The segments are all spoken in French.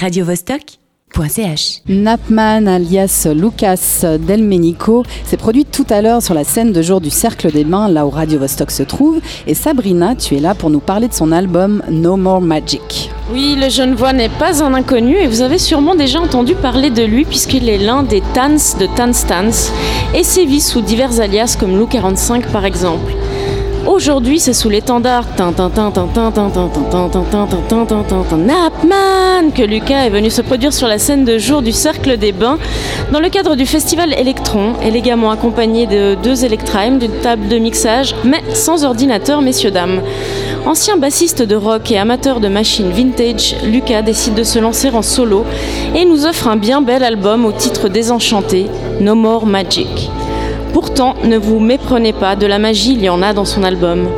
radiovostok.ch. Napman alias Lucas Delmenico s'est produit tout à l'heure sur la scène de jour du Cercle des Bains, là où Radio Vostok se trouve. Et Sabrina, tu es là pour nous parler de son album No More Magic. Oui, le jeune voix n'est pas un inconnu et vous avez sûrement déjà entendu parler de lui puisqu'il est l'un des Tans de Tan Stans et sévit sous divers alias comme Lou 45 par exemple. Aujourd'hui, c'est sous l'étendard Napman que Lucas est venu se produire sur la scène de jour du Cercle des Bains dans le cadre du festival Electron, élégamment accompagné de deux Electrimes, d'une table de mixage, mais sans ordinateur, messieurs dames. Ancien bassiste de rock et amateur de machines vintage, Lucas décide de se lancer en solo et nous offre un bien bel album au titre désenchanté, No More Magic. Pourtant, ne vous méprenez pas, de la magie, il y en a dans son album.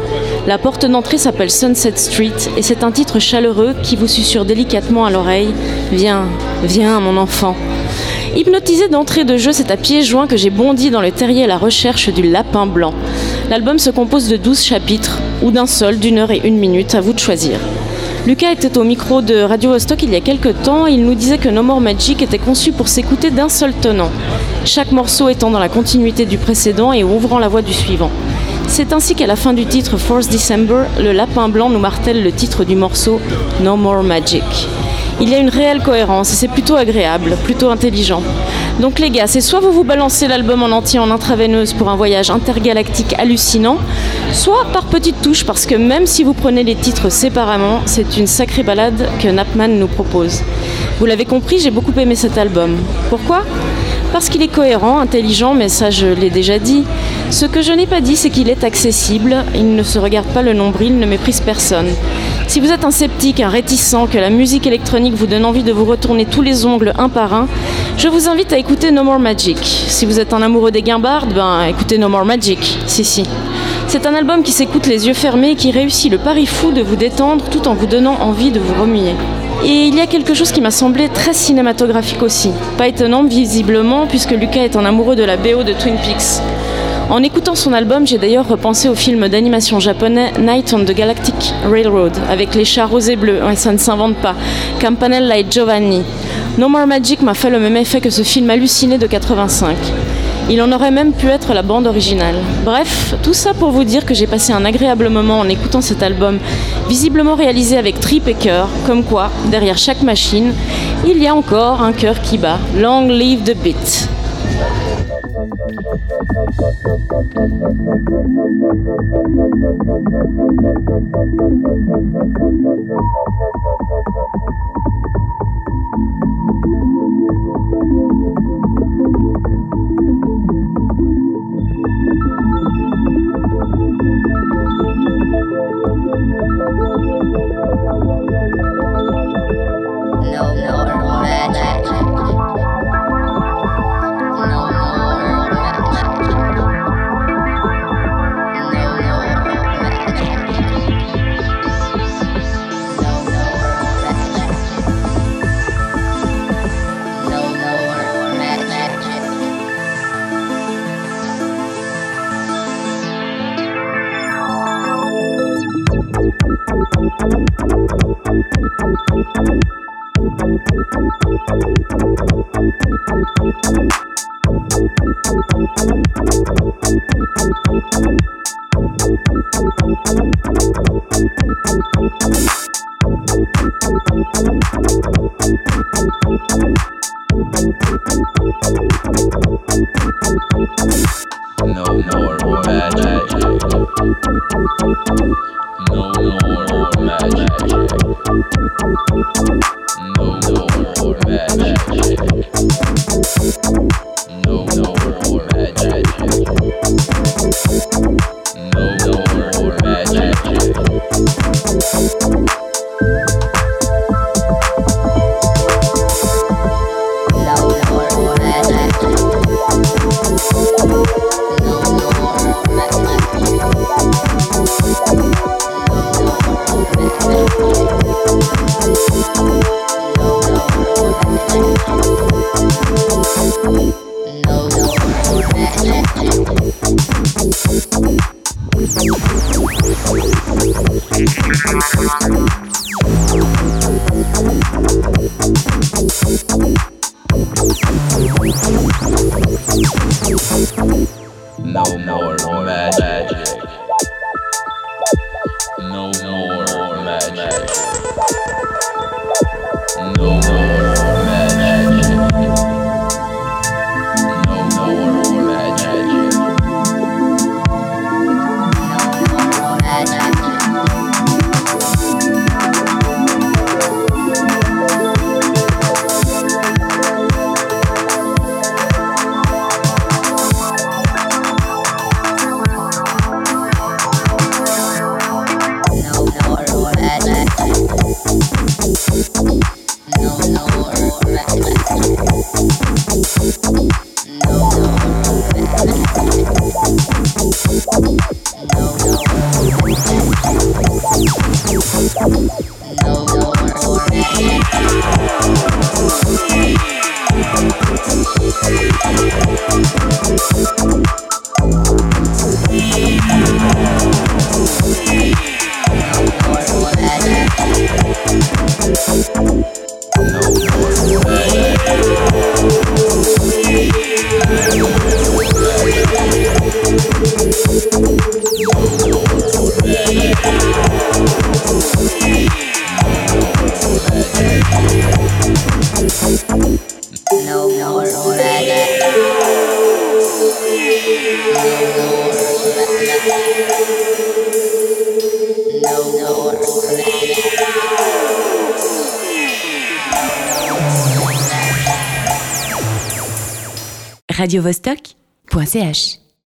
La porte d'entrée s'appelle Sunset Street et c'est un titre chaleureux qui vous susurre délicatement à l'oreille Viens, viens, mon enfant. Hypnotisé d'entrée de jeu, c'est à pieds joints que j'ai bondi dans le terrier à la recherche du lapin blanc. L'album se compose de 12 chapitres, ou d'un seul d'une heure et une minute, à vous de choisir. Lucas était au micro de Radio Vostok il y a quelques temps et il nous disait que No More Magic était conçu pour s'écouter d'un seul tenant, chaque morceau étant dans la continuité du précédent et ouvrant la voie du suivant. C'est ainsi qu'à la fin du titre Force December, le lapin blanc nous martèle le titre du morceau No More Magic. Il y a une réelle cohérence et c'est plutôt agréable, plutôt intelligent. Donc les gars, c'est soit vous vous balancez l'album en entier en intraveineuse pour un voyage intergalactique hallucinant, soit par petites touches parce que même si vous prenez les titres séparément, c'est une sacrée balade que Napman nous propose. Vous l'avez compris, j'ai beaucoup aimé cet album. Pourquoi? Parce qu'il est cohérent, intelligent, mais ça je l'ai déjà dit. Ce que je n'ai pas dit, c'est qu'il est accessible, il ne se regarde pas le nombril, ne méprise personne. Si vous êtes un sceptique, un réticent, que la musique électronique vous donne envie de vous retourner tous les ongles un par un, je vous invite à écouter No More Magic. Si vous êtes un amoureux des guimbardes, ben écoutez No More Magic. Si, si. C'est un album qui s'écoute les yeux fermés et qui réussit le pari fou de vous détendre tout en vous donnant envie de vous remuer. Et il y a quelque chose qui m'a semblé très cinématographique aussi. Pas étonnant visiblement puisque Lucas est un amoureux de la BO de Twin Peaks. En écoutant son album, j'ai d'ailleurs repensé au film d'animation japonais Night on the Galactic Railroad avec les chats roses et bleus, ça ne s'invente pas, Campanella et Giovanni. No More Magic m'a fait le même effet que ce film halluciné de 85. Il en aurait même pu être la bande originale. Bref, tout ça pour vous dire que j'ai passé un agréable moment en écoutant cet album, visiblement réalisé avec trip et cœur, comme quoi, derrière chaque machine, il y a encore un cœur qui bat. Long live the beat. Thank you. No more magic. No more magic. No more magic. No more magic. No more magic. No radiovostok.ch